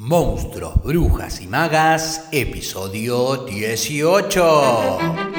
Monstruos, Brujas y Magas, episodio 18.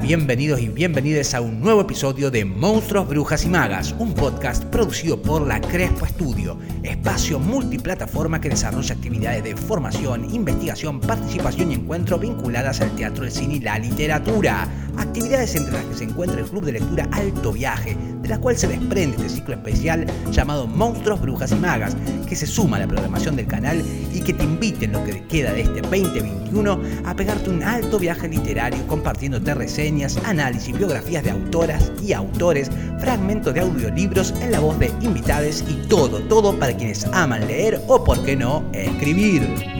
Bienvenidos y bienvenidas a un nuevo episodio de Monstruos, Brujas y Magas, un podcast producido por la Crespo Estudio, espacio multiplataforma que desarrolla actividades de formación, investigación, participación y encuentro vinculadas al teatro, el cine y la literatura. Actividades entre las que se encuentra el Club de Lectura Alto Viaje, de la cual se desprende este ciclo especial llamado Monstruos, Brujas y Magas, que se suma a la programación del canal y que te invite en lo que queda de este 2021 a pegarte un alto viaje literario compartiéndote reseñas, análisis, biografías de autoras y autores, fragmentos de audiolibros en la voz de invitades y todo, todo para quienes aman leer o, por qué no, escribir.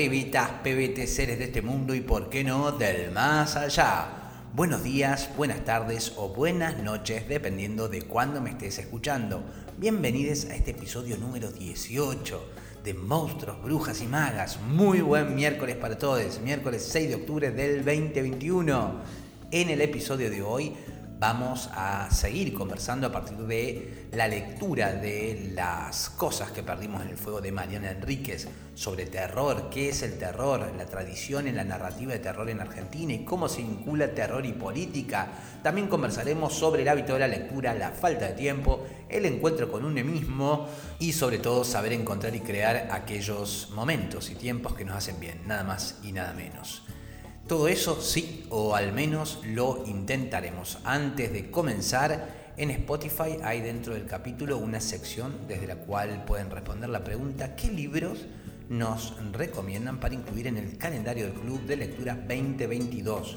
Pebitas, pebetes, seres de este mundo y, por qué no, del más allá. Buenos días, buenas tardes o buenas noches, dependiendo de cuándo me estés escuchando. Bienvenidos a este episodio número 18 de Monstruos, Brujas y Magas. Muy buen miércoles para todos, miércoles 6 de octubre del 2021. En el episodio de hoy vamos a seguir conversando a partir de la lectura de las cosas que perdimos en el fuego de Mariana Enríquez sobre terror, qué es el terror, la tradición en la narrativa de terror en Argentina y cómo se vincula terror y política. También conversaremos sobre el hábito de la lectura, la falta de tiempo, el encuentro con uno mismo y sobre todo saber encontrar y crear aquellos momentos y tiempos que nos hacen bien, nada más y nada menos. Todo eso sí, o al menos lo intentaremos. Antes de comenzar, en Spotify hay dentro del capítulo una sección desde la cual pueden responder la pregunta ¿qué libros nos recomiendan para incluir en el calendario del Club de Lectura 2022?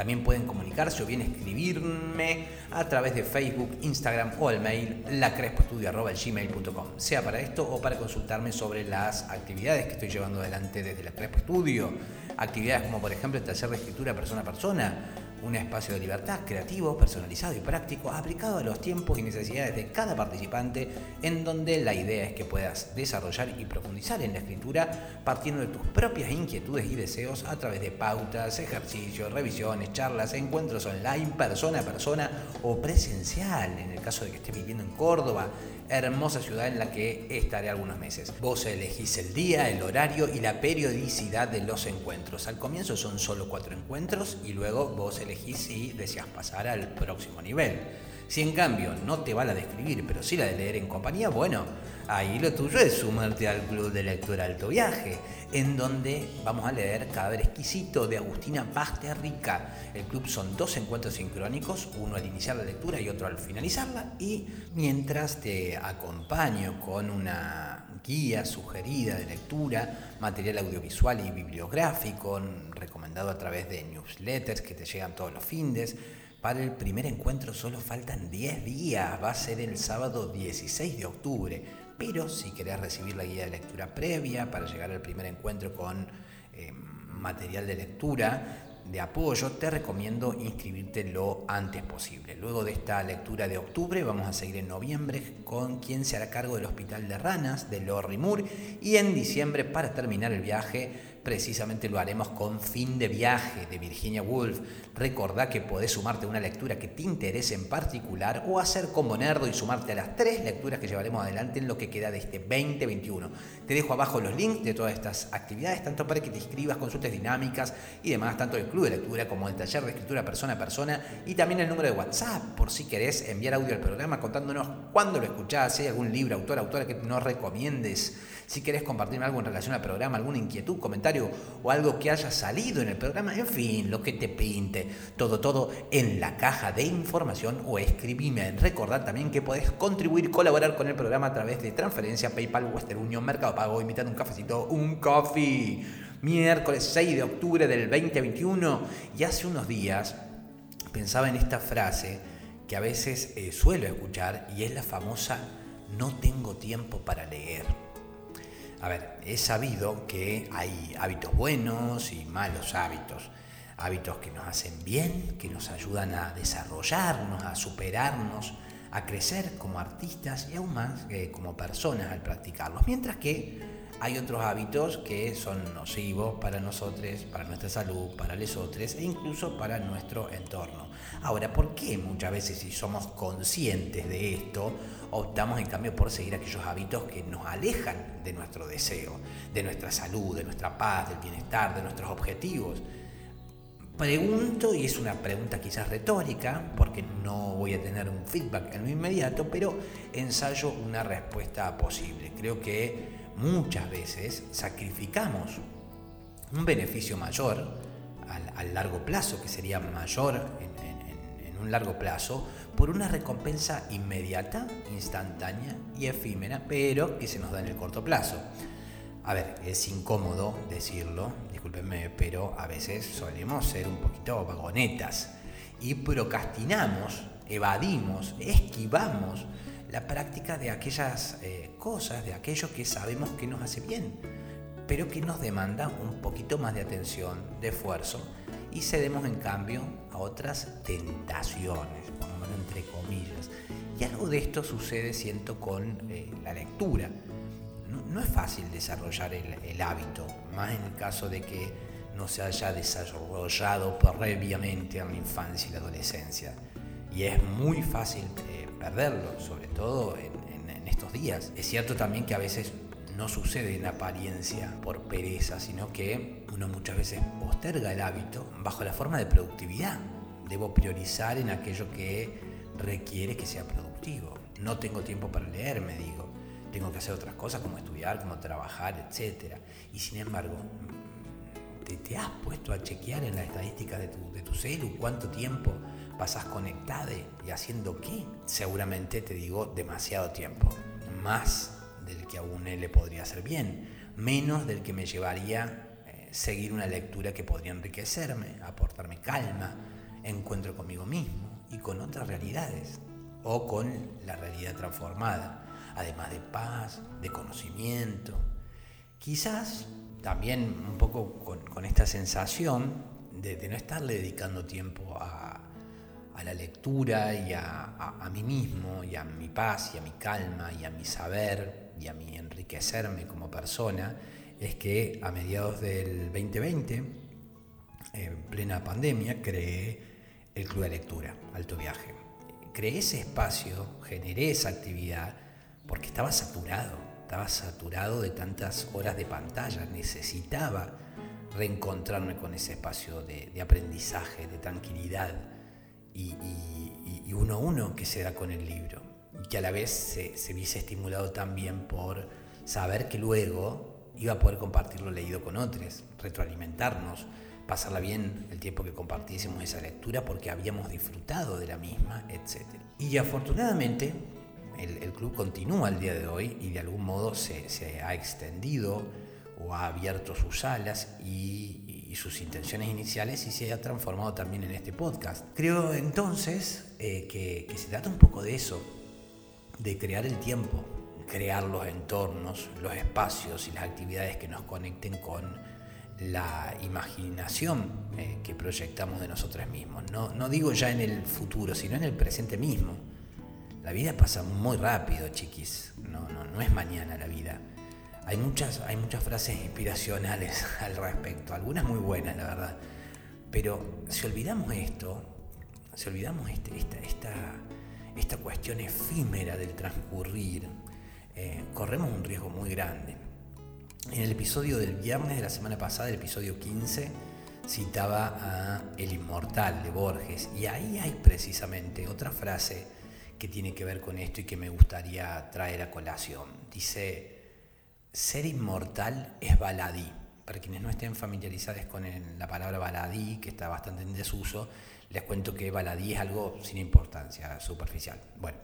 También pueden comunicarse o bien escribirme a través de Facebook, Instagram o el mail lacrespoestudio.gmail.com sea para esto o para consultarme sobre las actividades que estoy llevando adelante desde la Crespo Estudio. Actividades como por ejemplo el taller de escritura persona a persona, un espacio de libertad creativo, personalizado y práctico, aplicado a los tiempos y necesidades de cada participante, en donde la idea es que puedas desarrollar y profundizar en la escritura partiendo de tus propias inquietudes y deseos a través de pautas, ejercicios, revisiones, charlas, encuentros online, persona a persona o presencial, en el caso de que estés viviendo en Córdoba, hermosa ciudad en la que estaré algunos meses. Vos elegís el día, el horario y la periodicidad de los encuentros. Al comienzo son solo cuatro encuentros y luego vos elegís si deseas pasar al próximo nivel. Si en cambio no te va la de escribir, pero sí la de leer en compañía, bueno, ahí lo tuyo es sumarte al Club de Lectura Alto Viaje, en donde vamos a leer Cadáver Exquisito de Agustina Rica. El club son dos encuentros sincrónicos, uno al iniciar la lectura y otro al finalizarla, y mientras te acompaño con una guía sugerida de lectura, material audiovisual y bibliográfico, recomendado a través de newsletters que te llegan todos los fines, para el primer encuentro solo faltan 10 días, va a ser el sábado 16 de octubre, pero si querés recibir la guía de lectura previa para llegar al primer encuentro con eh, material de lectura, de apoyo, te recomiendo inscribirte lo antes posible. Luego de esta lectura de octubre vamos a seguir en noviembre con quien se hará cargo del Hospital de Ranas de Lorry Moore y en diciembre para terminar el viaje precisamente lo haremos con Fin de Viaje de Virginia Woolf. Recordá que podés sumarte a una lectura que te interese en particular o hacer como nerdo y sumarte a las tres lecturas que llevaremos adelante en lo que queda de este 2021. Te dejo abajo los links de todas estas actividades, tanto para que te inscribas, consultes dinámicas y demás, tanto el club de lectura como el taller de escritura persona a persona y también el número de WhatsApp por si querés enviar audio al programa contándonos cuándo lo escuchás, si hay algún libro, autor, autora que nos recomiendes, si querés compartirme algo en relación al programa, alguna inquietud, comentario o algo que haya salido en el programa, en fin, lo que te pinte, todo, todo en la caja de información o escribime. Recordad también que podés contribuir, colaborar con el programa a través de transferencia, PayPal, Western Union, Mercado Pago, invitando un cafecito, un coffee. Miércoles 6 de octubre del 2021 y hace unos días pensaba en esta frase que a veces eh, suelo escuchar y es la famosa no tengo tiempo para leer. A ver, he sabido que hay hábitos buenos y malos hábitos. Hábitos que nos hacen bien, que nos ayudan a desarrollarnos, a superarnos, a crecer como artistas y aún más eh, como personas al practicarlos. Mientras que hay otros hábitos que son nocivos para nosotros, para nuestra salud, para los otros e incluso para nuestro entorno. Ahora, ¿por qué muchas veces si somos conscientes de esto, optamos en cambio por seguir aquellos hábitos que nos alejan de nuestro deseo, de nuestra salud, de nuestra paz, del bienestar, de nuestros objetivos? Pregunto, y es una pregunta quizás retórica, porque no voy a tener un feedback en lo inmediato, pero ensayo una respuesta posible. Creo que muchas veces sacrificamos un beneficio mayor al, largo plazo, que sería mayor en, un largo plazo, por una recompensa inmediata, instantánea y efímera, pero que se nos da en el corto plazo. A ver, es incómodo decirlo, discúlpenme, pero a veces solemos ser un poquito vagonetas y procrastinamos, evadimos, esquivamos la práctica de aquellas eh, cosas, de aquello que sabemos que nos hace bien, pero que nos demanda un poquito más de atención, de esfuerzo, y cedemos en cambio otras tentaciones, entre comillas. Y algo de esto sucede, siento, con eh, la lectura no, es fácil desarrollar el, hábito, más en el caso de que no se haya desarrollado previamente en la infancia y la adolescencia. Y es muy fácil eh, perderlo, sobre todo en, estos días. Es cierto también que a veces no sucede en apariencia por pereza, sino que uno muchas veces posterga el hábito bajo la forma de productividad. Debo priorizar en aquello que requiere que sea productivo. No tengo tiempo para leer, me digo tengo que hacer otras cosas como estudiar, como trabajar, etc. Y sin embargo, ¿te, has puesto a chequear en las estadísticas de tu, de cuánto tiempo pasas conectado y haciendo qué? Seguramente te digo demasiado tiempo, más del que a un le podría hacer bien, menos del que me llevaría eh, seguir una lectura que podría enriquecerme, aportarme calma, encuentro conmigo mismo y con otras realidades o con la realidad transformada además de paz, de conocimiento. Quizás también un poco con, esta sensación de, no estarle dedicando tiempo a, la lectura y a, mí mismo y a mi paz y a mi calma y a mi saber y a mi enriquecerme como persona, es que a mediados del 2020, en plena pandemia, creé el Club de Lectura, Alto Viaje. Creé ese espacio, generé esa actividad porque estaba saturado, estaba saturado de tantas horas de pantalla, necesitaba reencontrarme con ese espacio de, aprendizaje, de tranquilidad y, uno a uno que se da con el libro, y que a la vez se, se viese estimulado también por saber que luego iba a poder compartir lo leído con otros, retroalimentarnos, pasarla bien el tiempo que compartiésemos esa lectura porque habíamos disfrutado de la misma, etc. Y afortunadamente el, club continúa al día de hoy y de algún modo se, ha extendido o ha abierto sus alas y, sus intenciones iniciales y se ha transformado también en este podcast. Creo entonces eh, que, que se trata un poco de eso, de crear el tiempo, crear los entornos, los espacios y las actividades que nos conecten con la imaginación eh, que proyectamos de nosotros mismos. No, no digo ya en el futuro, sino en el presente mismo. La vida pasa muy rápido, chiquis. No, no, no es mañana la vida. Hay muchas, hay muchas frases inspiracionales al respecto, algunas muy buenas, la verdad. Pero si olvidamos esto, si olvidamos este, esta, esta, esta cuestión efímera del transcurrir, eh, corremos un riesgo muy grande. En el episodio del viernes de la semana pasada, el episodio 15, citaba a El Inmortal de Borges y ahí hay precisamente otra frase que tiene que ver con esto y que me gustaría traer a colación. Dice, ser inmortal es baladí. Para quienes no estén familiarizados con la palabra baladí, que está bastante en desuso, les cuento que baladí es algo sin importancia, superficial. Bueno,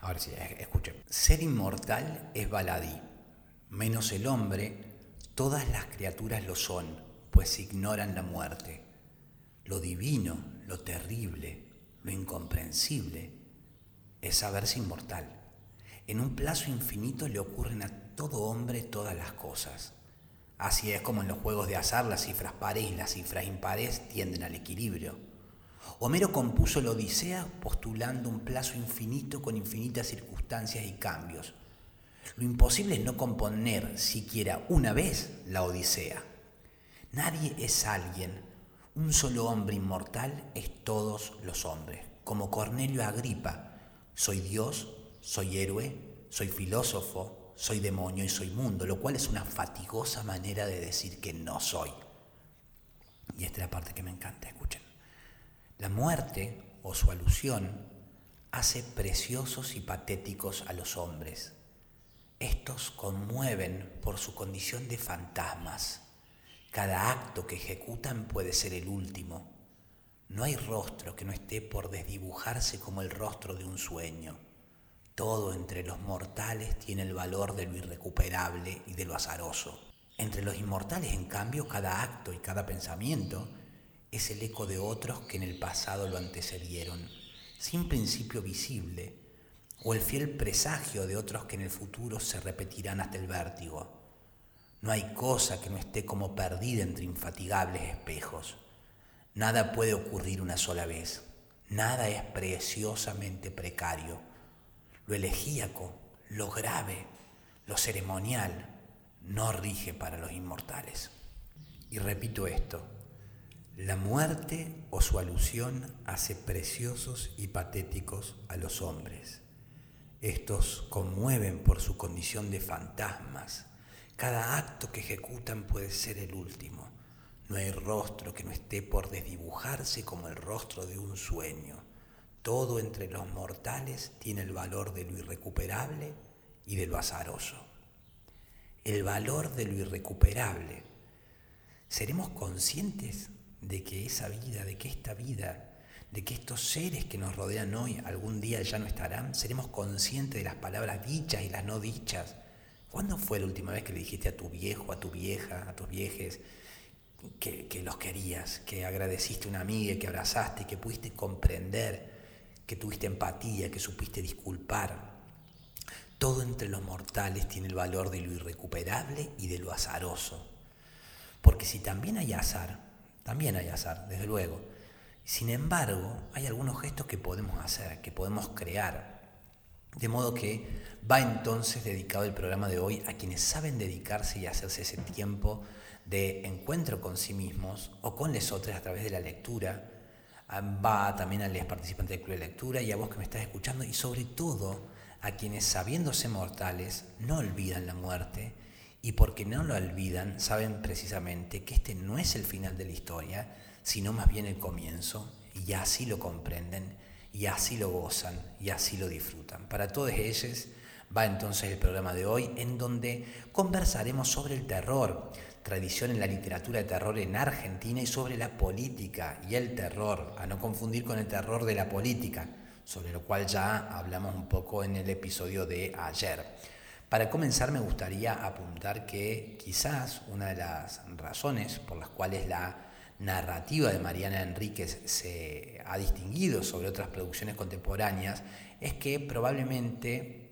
ahora sí, escuchen. Ser inmortal es baladí. Menos el hombre, todas las criaturas lo son, pues ignoran la muerte. Lo divino, lo terrible, lo incomprensible, es saberse inmortal. En un plazo infinito le ocurren a todo hombre todas las cosas. Así es como en los juegos de azar las cifras pares y las cifras impares tienden al equilibrio. Homero compuso la Odisea postulando un plazo infinito con infinitas circunstancias y cambios. Lo imposible es no componer siquiera una vez la Odisea. Nadie es alguien. Un solo hombre inmortal es todos los hombres. Como Cornelio Agripa, soy Dios, soy héroe, soy filósofo, soy demonio y soy mundo, lo cual es una fatigosa manera de decir que no soy. Y esta es la parte que me encanta, escuchen. La muerte o su alusión hace preciosos y patéticos a los hombres. Estos conmueven por su condición de fantasmas. Cada acto que ejecutan puede ser el último. No hay rostro que no esté por desdibujarse como el rostro de un sueño. Todo entre los mortales tiene el valor de lo irrecuperable y de lo azaroso. Entre los inmortales, en cambio, cada acto y cada pensamiento es el eco de otros que en el pasado lo antecedieron, sin principio visible, o el fiel presagio de otros que en el futuro se repetirán hasta el vértigo. No hay cosa que no esté como perdida entre infatigables espejos. Nada puede ocurrir una sola vez. Nada es preciosamente precario. Lo elegíaco, lo grave, lo ceremonial, no rige para los inmortales. Y repito esto, la muerte o su alusión hace preciosos y patéticos a los hombres. Estos conmueven por su condición de fantasmas. Cada acto que ejecutan puede ser el último. No hay rostro que no esté por desdibujarse como el rostro de un sueño. Todo entre los mortales tiene el valor de lo irrecuperable y de lo azaroso el valor de lo irrecuperable, ¿seremos conscientes de que esa vida, de que esta vida, de que estos seres que nos rodean hoy algún día ya no estarán? ¿Seremos conscientes de las palabras dichas y las no dichas? ¿Cuándo fue la última vez que le dijiste a tu viejo, a tu vieja, a tus viejes que, que los querías, que agradeciste a una amiga, que abrazaste, que pudiste comprender, que tuviste empatía, que supiste disculpar? Todo entre los mortales tiene el valor de lo irrecuperable y de lo azaroso. Porque si también hay azar, también hay azar, desde luego. Sin embargo, hay algunos gestos que podemos hacer, que podemos crear. De modo que va entonces dedicado el programa de hoy a quienes saben dedicarse y hacerse ese tiempo de encuentro con sí mismos o con les otros a través de la lectura. Va también a los participantes del club de lectura y a vos que me estás escuchando y sobre todo a quienes sabiéndose mortales no olvidan la muerte y porque no lo olvidan saben precisamente que este no es el final de la historia, sino más bien el comienzo y así lo comprenden y así lo gozan y así lo disfrutan. Para todos ellos va entonces el programa de hoy en donde conversaremos sobre el terror, tradición en la literatura de terror en Argentina y sobre la política y el terror, a no confundir con el terror de la política sobre lo cual ya hablamos un poco en el episodio de ayer. Para comenzar me gustaría apuntar que quizás una de las razones por las cuales la narrativa de Mariana Enríquez se ha distinguido sobre otras producciones contemporáneas es que probablemente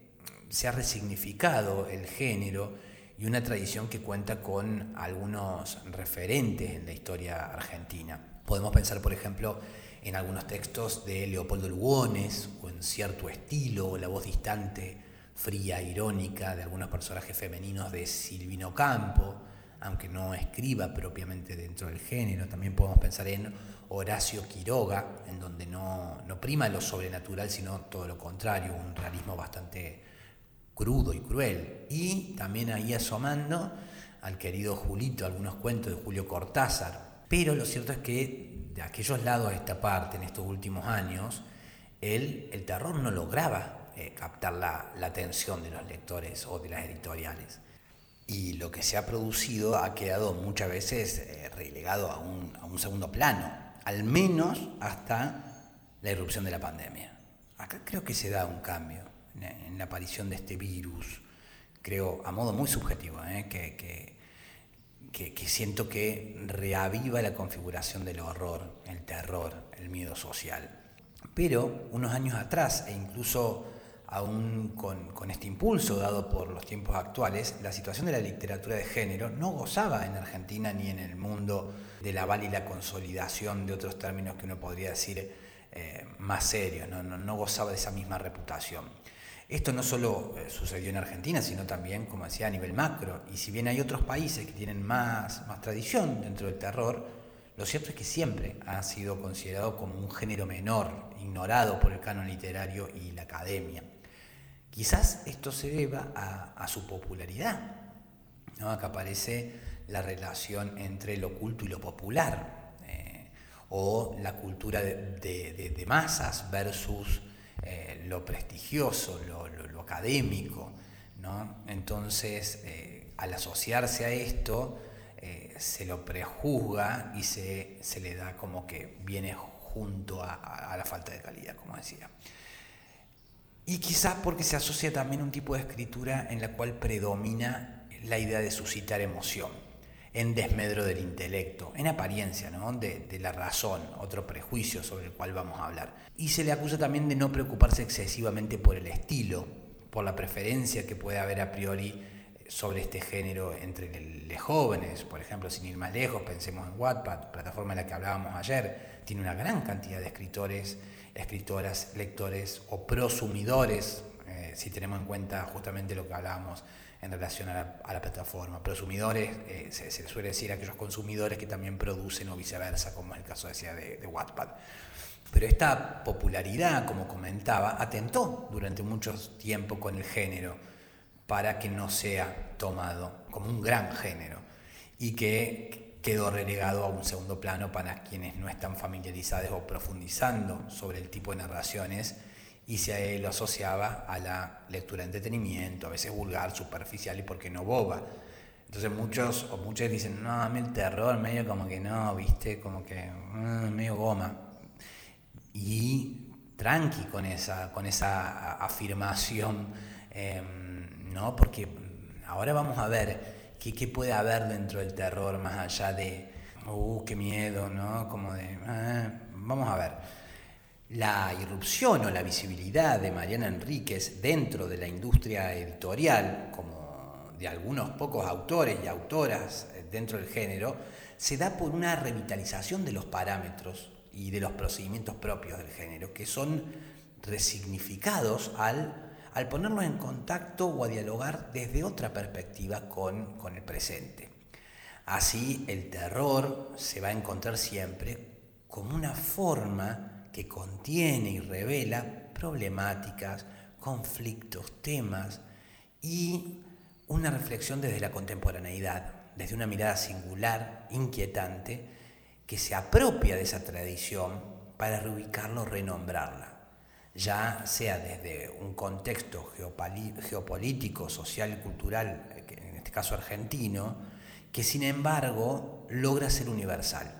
se ha resignificado el género y una tradición que cuenta con algunos referentes en la historia argentina. Podemos pensar, por ejemplo, en algunos textos de Leopoldo Lugones o en cierto estilo o la voz distante, fría, irónica de algunos personajes femeninos de Silvino Campo, aunque no escriba propiamente dentro del género. También podemos pensar en Horacio Quiroga, en donde no, no prima lo sobrenatural, sino todo lo contrario, un realismo bastante crudo y cruel. Y también ahí asomando al querido Julito, algunos cuentos de Julio Cortázar. Pero lo cierto es que de aquellos lados a esta parte, en estos últimos años, el, terror no lograba eh, captar la, atención de los lectores o de las editoriales. Y lo que se ha producido ha quedado muchas veces eh, relegado a un, a un segundo plano, al menos hasta la irrupción de la pandemia. Acá creo que se da un cambio en, la aparición de este virus, creo a modo muy subjetivo, eh, que, que siento que reaviva la configuración del horror, el terror, el miedo social. Pero unos años atrás, e incluso aún con, este impulso dado por los tiempos actuales, la situación de la literatura de género no gozaba en Argentina ni en el mundo de la val y consolidación de otros términos que uno podría decir eh, más serios, no, gozaba de esa misma reputación. Esto no solo eh, sucedió en Argentina, sino también, como decía, a nivel macro. Y si bien hay otros países que tienen más, más tradición dentro del terror, lo cierto es que siempre ha sido considerado como un género menor, ignorado por el canon literario y la academia. Quizás esto se deba a, su popularidad. ¿no? Acá aparece la relación entre lo culto y lo popular, eh, o la cultura de, masas versus eh, lo prestigioso, lo, académico. Entonces, eh, al asociarse a esto, se lo prejuzga y se, le da como que viene junto a la falta de calidad, como decía. Y quizás porque se asocia también a un tipo de escritura en la cual predomina la idea de suscitar emoción, en desmedro del intelecto, en apariencia, ¿no? de, la razón, otro prejuicio sobre el cual vamos a hablar. Y se le acusa también de no preocuparse excesivamente por el estilo, por la preferencia que puede haber a priori sobre este género entre los jóvenes, por ejemplo, sin ir más lejos, pensemos en Wattpad, plataforma en la que hablábamos ayer, tiene una gran cantidad de escritores escritoras, lectores o prosumidores, eh, si tenemos en cuenta justamente lo que hablábamos en relación a la, plataforma. Prosumidores, eh, se, suele decir aquellos consumidores que también producen o viceversa, como es el caso decía de, de Wattpad. Pero esta popularidad, como comentaba, atentó durante mucho tiempo con el género para que no sea tomado como un gran género y que quedó relegado a un segundo plano para quienes no están familiarizados o profundizando sobre el tipo de narraciones y se lo asociaba a la lectura de entretenimiento, a veces vulgar, superficial y por qué no boba. Entonces muchos o muchas dicen, no, a mí el terror medio como que no, viste, como que mm, medio goma. Y tranqui con esa, con esa afirmación, em, ¿no? Porque ahora vamos a ver ¿Qué, puede haber dentro del terror más allá de, uh, qué miedo, ¿no? Como de, ah, vamos a ver. La irrupción o la visibilidad de Mariana Enríquez dentro de la industria editorial, como de algunos pocos autores y autoras dentro del género, se da por una revitalización de los parámetros y de los procedimientos propios del género, que son resignificados al al ponernos en contacto o a dialogar desde otra perspectiva con, con el presente. Así el terror se va a encontrar siempre como una forma que contiene y revela problemáticas, conflictos, temas y una reflexión desde la contemporaneidad, desde una mirada singular, inquietante, que se apropia de esa tradición para reubicarlo, renombrarla ya sea desde un contexto geopolítico, social y cultural, en este caso argentino, que sin embargo logra ser universal.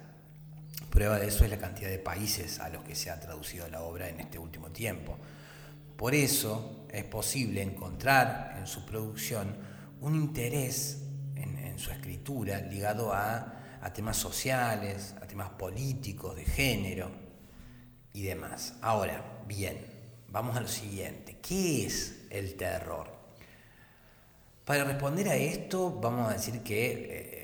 Prueba de eso es la cantidad de países a los que se ha traducido la obra en este último tiempo. Por eso es posible encontrar en su producción un interés en, su escritura ligado a, temas sociales, a temas políticos, de género y demás. Ahora, Bien, vamos a lo siguiente. ¿Qué es el terror? Para responder a esto, vamos a decir que, eh,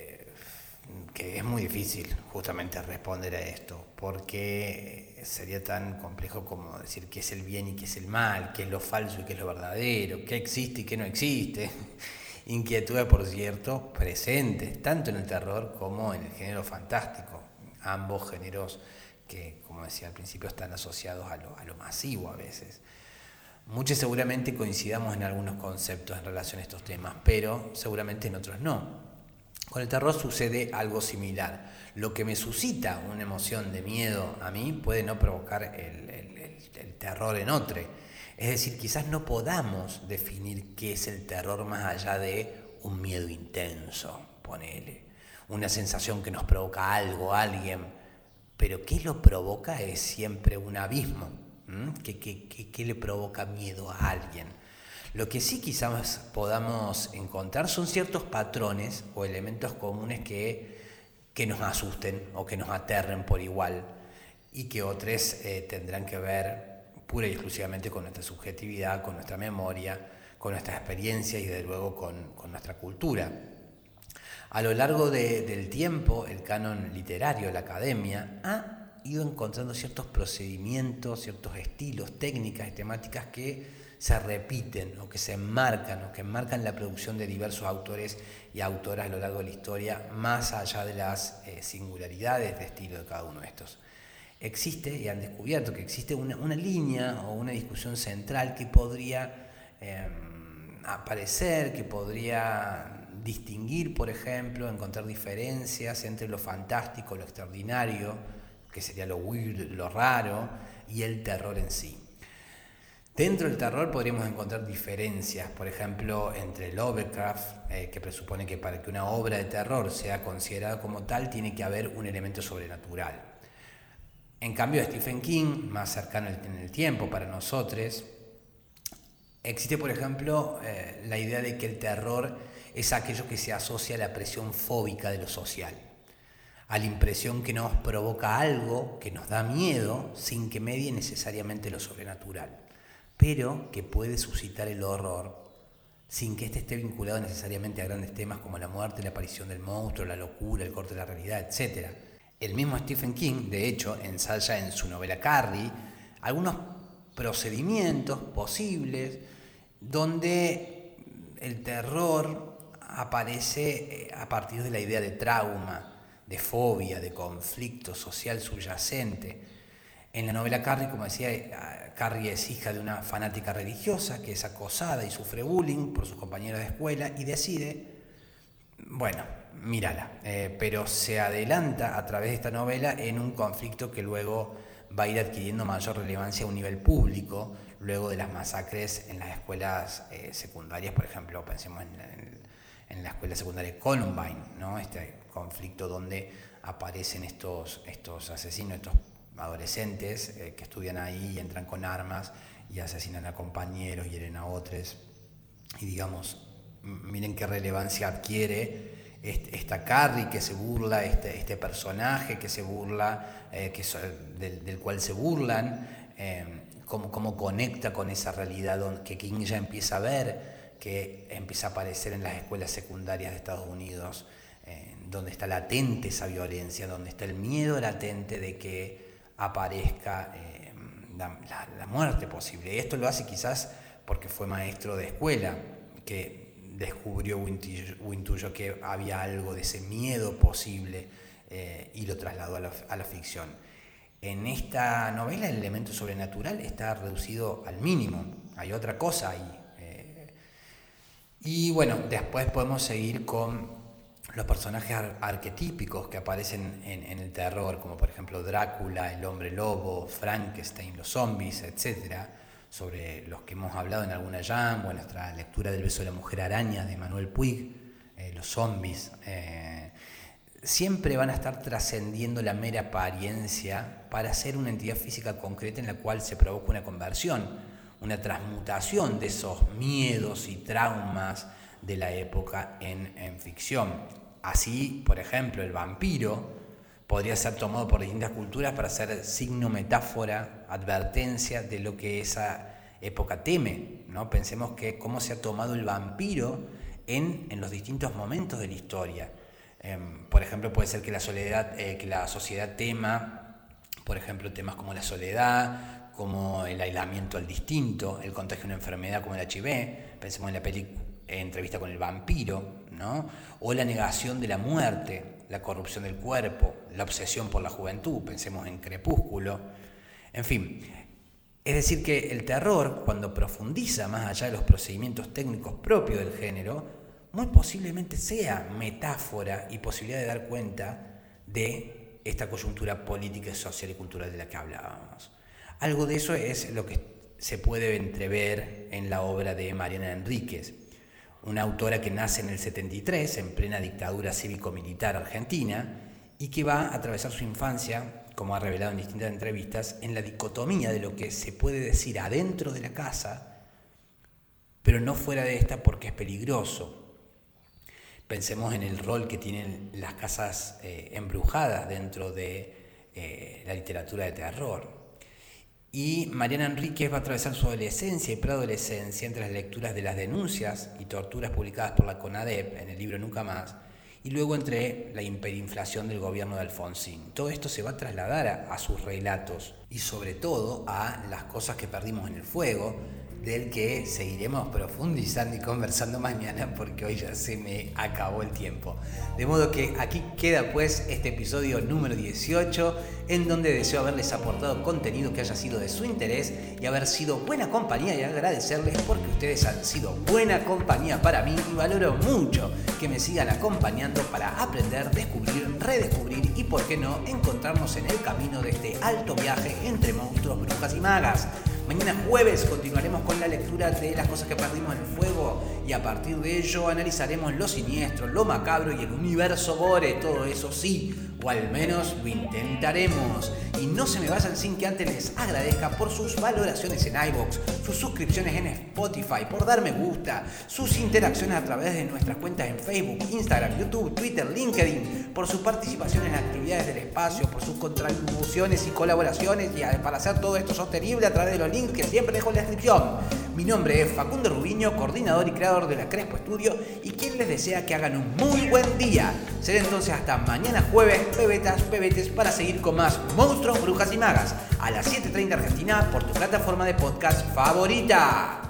que es muy difícil justamente responder a esto, porque sería tan complejo como decir qué es el bien y qué es el mal, qué es lo falso y qué es lo verdadero, qué existe y qué no existe. Inquietudes, por cierto, presentes, tanto en el terror como en el género fantástico, ambos géneros que, como decía al principio, están asociados a lo, masivo a veces. Muchos seguramente coincidamos en algunos conceptos en relación a estos temas, pero seguramente en otros no. Con el terror sucede algo similar. Lo que me suscita una emoción de miedo a mí puede no provocar el, terror en otro. Es decir, quizás no podamos definir qué es el terror más allá de un miedo intenso, ponele. Una sensación que nos provoca algo, alguien pero ¿qué lo provoca? Es siempre un abismo. ¿Qué, le provoca miedo a alguien? Lo que sí quizás podamos encontrar son ciertos patrones o elementos comunes que, que nos asusten o que nos aterren por igual y que otros eh, tendrán que ver pura y exclusivamente con nuestra subjetividad, con nuestra memoria, con nuestra experiencia y desde luego con, nuestra cultura. A lo largo del tiempo, el canon literario, la academia, ha ido encontrando ciertos procedimientos, ciertos estilos, técnicas y temáticas que se repiten o que se enmarcan o que enmarcan la producción de diversos autores y autoras a lo largo de la historia, más allá de las eh, singularidades de estilo de cada uno de estos. Existe, y han descubierto que existe una, línea o una discusión central que podría em, aparecer, que podría distinguir, por ejemplo, encontrar diferencias entre lo fantástico, lo extraordinario, que sería lo weird, lo raro, y el terror en sí. Dentro del terror podríamos encontrar diferencias, por ejemplo, entre Lovecraft, eh, que presupone que para que una obra de terror sea considerada como tal tiene que haber un elemento sobrenatural. En cambio, Stephen King, más cercano en el tiempo para nosotros, existe, por ejemplo, eh, la idea de que el terror es aquello que se asocia a la presión fóbica de lo social, a la impresión que nos provoca algo que nos da miedo sin que medie necesariamente lo sobrenatural pero que puede suscitar el horror sin que éste esté vinculado necesariamente a grandes temas como la muerte, la aparición del monstruo, la locura, el corte de la realidad, etc. El mismo Stephen King, de hecho, ensaya en su novela Carrie algunos procedimientos posibles donde el terror aparece eh, a partir de la idea de trauma, de fobia, de conflicto social subyacente. En la novela Carrie, como decía, Carrie es hija de una fanática religiosa que es acosada y sufre bullying por sus compañeros de escuela y decide, bueno, mírala, eh, pero se adelanta a través de esta novela en un conflicto que luego va a ir adquiriendo mayor relevancia a un nivel público, luego de las masacres en las escuelas eh, secundarias, por ejemplo, pensemos en, la escuela secundaria Columbine, ¿no? este conflicto donde aparecen estos, estos asesinos, estos adolescentes eh, que estudian ahí y entran con armas y asesinan a compañeros, hieren a otros. Y digamos, miren qué relevancia adquiere esta Carrie que se burla, este, este personaje que se burla, eh, que, del, cual se burlan, eh, cómo, cómo, conecta con esa realidad que King ya empieza a ver, que empieza a aparecer en las escuelas secundarias de Estados Unidos, donde está latente esa violencia, donde está el miedo latente de que aparezca eh, la, muerte posible. Esto lo hace quizás porque fue maestro de escuela, que descubrió o intuyó, que había algo de ese miedo posible eh, y lo trasladó a la, ficción. En esta novela el elemento sobrenatural está reducido al mínimo, hay otra cosa ahí. Eh, y bueno, después podemos seguir con los personajes arquetípicos que aparecen en, el terror, como por ejemplo Drácula, el hombre lobo, Frankenstein, los zombies, etc., sobre los que hemos hablado en alguna jam o en nuestra lectura del beso de la mujer araña de Manuel Puig, eh, los zombies, eh, siempre van a estar trascendiendo la mera apariencia para ser una entidad física concreta en la cual se provoca una conversión, una transmutación de esos miedos y traumas de la época en, en ficción. Así, por ejemplo, el vampiro podría ser tomado por distintas culturas para ser signo, metáfora, advertencia de lo que esa época teme. ¿no? Pensemos que cómo se ha tomado el vampiro en, los distintos momentos de la historia. Em, por ejemplo, puede ser que la, soledad, eh, que la sociedad tema, por ejemplo, temas como la soledad, como el aislamiento al distinto, el contagio de una enfermedad como el HIV. Pensemos en la película entrevista con el vampiro, ¿no? o la negación de la muerte, la corrupción del cuerpo, la obsesión por la juventud, pensemos en Crepúsculo, en fin. Es decir, que el terror, cuando profundiza más allá de los procedimientos técnicos propios del género, muy posiblemente sea metáfora y posibilidad de dar cuenta de esta coyuntura política, social y cultural de la que hablábamos. Algo de eso es lo que se puede entrever en la obra de Mariana Enríquez, una autora que nace en el 73, en plena dictadura cívico-militar argentina, y que va a atravesar su infancia, como ha revelado en distintas entrevistas, en la dicotomía de lo que se puede decir adentro de la casa, pero no fuera de esta porque es peligroso. Pensemos en el rol que tienen las casas eh, embrujadas dentro de eh, la literatura de terror. Y Mariana Enríquez va a atravesar su adolescencia y preadolescencia entre las lecturas de las denuncias y torturas publicadas por la CONADEP en el libro Nunca Más, y luego entre la hiperinflación del gobierno de Alfonsín. Todo esto se va a trasladar a, sus relatos y sobre todo a las cosas que perdimos en el fuego, del que seguiremos profundizando y conversando mañana porque hoy ya se me acabó el tiempo. De modo que aquí queda pues este episodio número 18 en donde deseo haberles aportado contenido que haya sido de su interés y haber sido buena compañía y agradecerles porque ustedes han sido buena compañía para mí y valoro mucho que me sigan acompañando para aprender, descubrir, redescubrir y por qué no encontrarnos en el camino de este alto viaje entre monstruos, brujas y magas. Mañana jueves continuaremos con la lectura de las cosas que perdimos en el fuego y a partir de ello analizaremos lo siniestro, lo macabro y el universo gore, todo eso sí, o al menos lo intentaremos. Y no se me vayan sin que antes les agradezca por sus valoraciones en iBox, sus suscripciones en Spotify, por dar me gusta, sus interacciones a través de nuestras cuentas en Facebook, Instagram, YouTube, Twitter, LinkedIn, por su participación en actividades del espacio, por sus contribuciones y colaboraciones y para hacer todo esto sostenible a través de los links que siempre dejo en la descripción. Mi nombre es Facundo Rubiño, coordinador y creador de la Crespo Estudio y quien les desea que hagan un muy buen día. Será entonces hasta mañana jueves, pebetas, pebetes, para seguir con más monstruos, Brujas y Magas, a las 7.30 Argentina por tu plataforma de podcast favorita.